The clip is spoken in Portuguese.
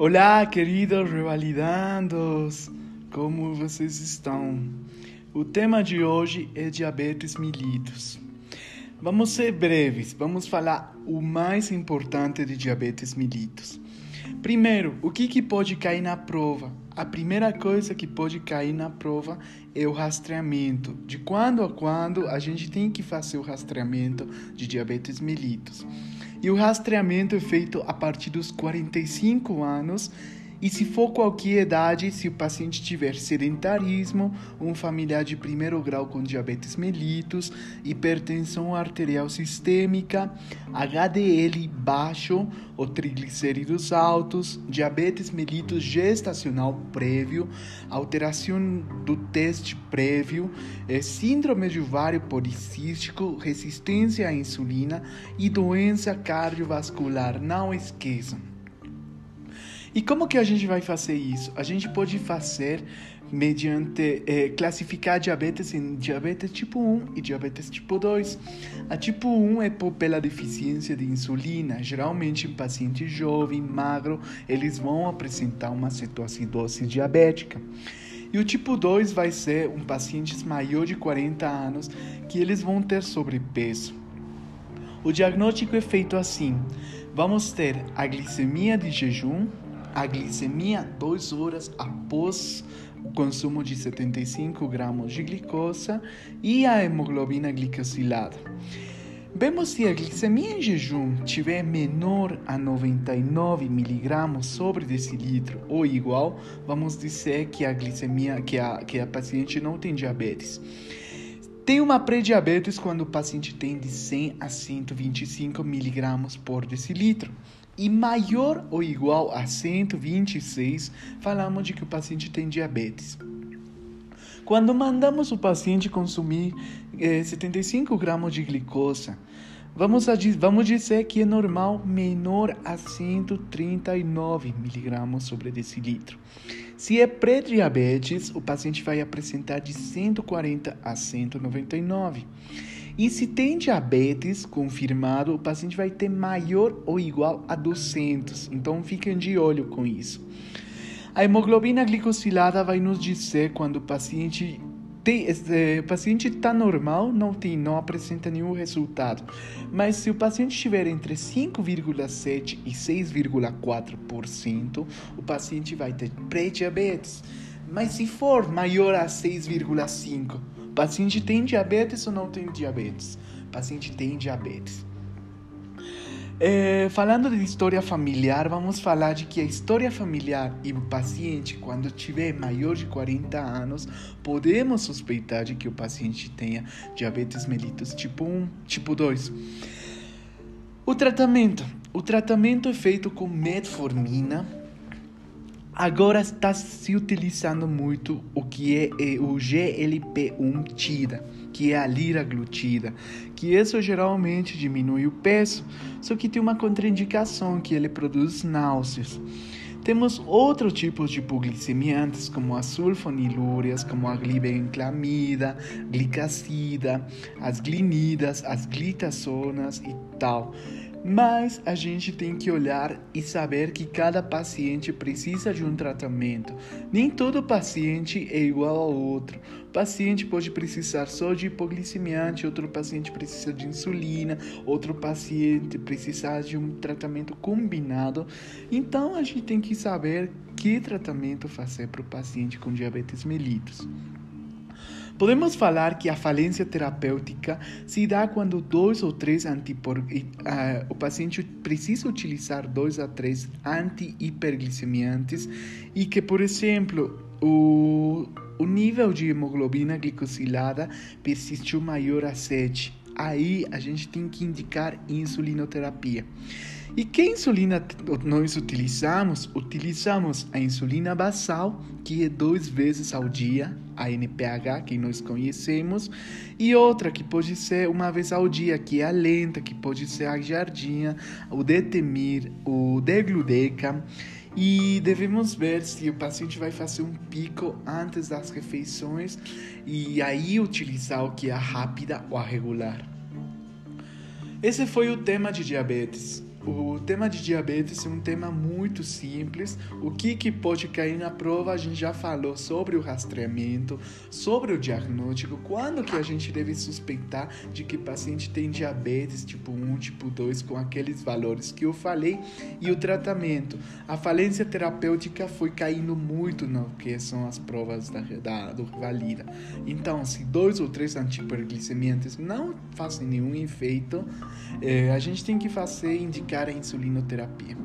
Olá, queridos revalidandos! Como vocês estão? O tema de hoje é diabetes mellitus. Vamos ser breves, vamos falar o mais importante de diabetes mellitus. Primeiro, o que, que pode cair na prova? A primeira coisa que pode cair na prova é o rastreamento. De quando a quando a gente tem que fazer o rastreamento de diabetes mellitus. E o rastreamento é feito a partir dos 45 anos e se for qualquer idade, se o paciente tiver sedentarismo, um familiar de primeiro grau com diabetes mellitus, hipertensão arterial sistêmica, HDL baixo ou triglicéridos altos, diabetes mellitus gestacional prévio, alteração do teste prévio, é, síndrome de ovário policístico, resistência à insulina e doença cardiovascular. Não esqueçam. E como que a gente vai fazer isso? A gente pode fazer mediante eh, classificar diabetes em diabetes tipo 1 e diabetes tipo 2. A tipo 1 é pela deficiência de insulina. Geralmente em paciente jovem, magro, eles vão apresentar uma cetoacidose diabética. E o tipo 2 vai ser um pacientes maior de 40 anos que eles vão ter sobrepeso. O diagnóstico é feito assim: vamos ter a glicemia de jejum, a glicemia duas horas após o consumo de 75 gramas de glicose e a hemoglobina glicosilada. Vemos se a glicemia em jejum tiver menor a 99 mg sobre decilitro ou igual, vamos dizer que a glicemia que a, que a paciente não tem diabetes. Tem uma pré-diabetes quando o paciente tem de 100 a 125 mg por decilitro e maior ou igual a 126, falamos de que o paciente tem diabetes. Quando mandamos o paciente consumir eh, 75 gramas de glicose, vamos, a, vamos dizer que é normal menor a 139 miligramas sobre decilitro. Se é pré-diabetes, o paciente vai apresentar de 140 a 199. E se tem diabetes confirmado, o paciente vai ter maior ou igual a 200. Então fiquem de olho com isso. A hemoglobina glicosilada vai nos dizer quando o paciente tem, o paciente está normal, não tem, não apresenta nenhum resultado. Mas se o paciente estiver entre 5,7 e 6,4%, o paciente vai ter pré-diabetes. Mas se for maior a 6,5, paciente tem diabetes ou não tem diabetes? paciente tem diabetes. É, falando de história familiar, vamos falar de que a história familiar e o paciente, quando tiver maior de 40 anos, podemos suspeitar de que o paciente tenha diabetes mellitus tipo 1, tipo 2. O tratamento. O tratamento é feito com metformina, Agora está se utilizando muito o que é, é o GLP-1 tida, que é a liraglutida, que isso geralmente diminui o peso, só que tem uma contraindicação que ele produz náuseas. Temos outros tipos de hipoglicemiantes, como as sulfonilúrias, como a glibenclamida, glicacida, as glinidas, as glitazonas e tal. Mas a gente tem que olhar e saber que cada paciente precisa de um tratamento. Nem todo paciente é igual ao outro. O paciente pode precisar só de hipoglicemiante, outro paciente precisa de insulina, outro paciente precisa de um tratamento combinado. Então a gente tem que saber que tratamento fazer para o paciente com diabetes mellitus. Podemos falar que a falência terapêutica se dá quando dois ou três antipor... Uh, o paciente precisa utilizar dois a três anti-hiperglicemiantes e que, por exemplo, o, o nível de hemoglobina glicosilada persistiu maior a 7. Aí a gente tem que indicar insulinoterapia. E que insulina nós utilizamos? Utilizamos a insulina basal, que é duas vezes ao dia, a NPH, que nós conhecemos, e outra que pode ser uma vez ao dia, que é a lenta, que pode ser a jardinha, o detemir, o degludeca. E devemos ver se o paciente vai fazer um pico antes das refeições e aí utilizar o que é a rápida ou a regular. Esse foi o tema de diabetes. O tema de diabetes é um tema muito simples. O que, que pode cair na prova, a gente já falou sobre o rastreamento, sobre o diagnóstico, quando que a gente deve suspeitar de que paciente tem diabetes tipo 1, tipo 2, com aqueles valores que eu falei, e o tratamento. A falência terapêutica foi caindo muito no que são as provas da, da, do Valida. Então, se dois ou três antiperglicemiantes não fazem nenhum efeito, eh, a gente tem que fazer indicar a insulinoterapia.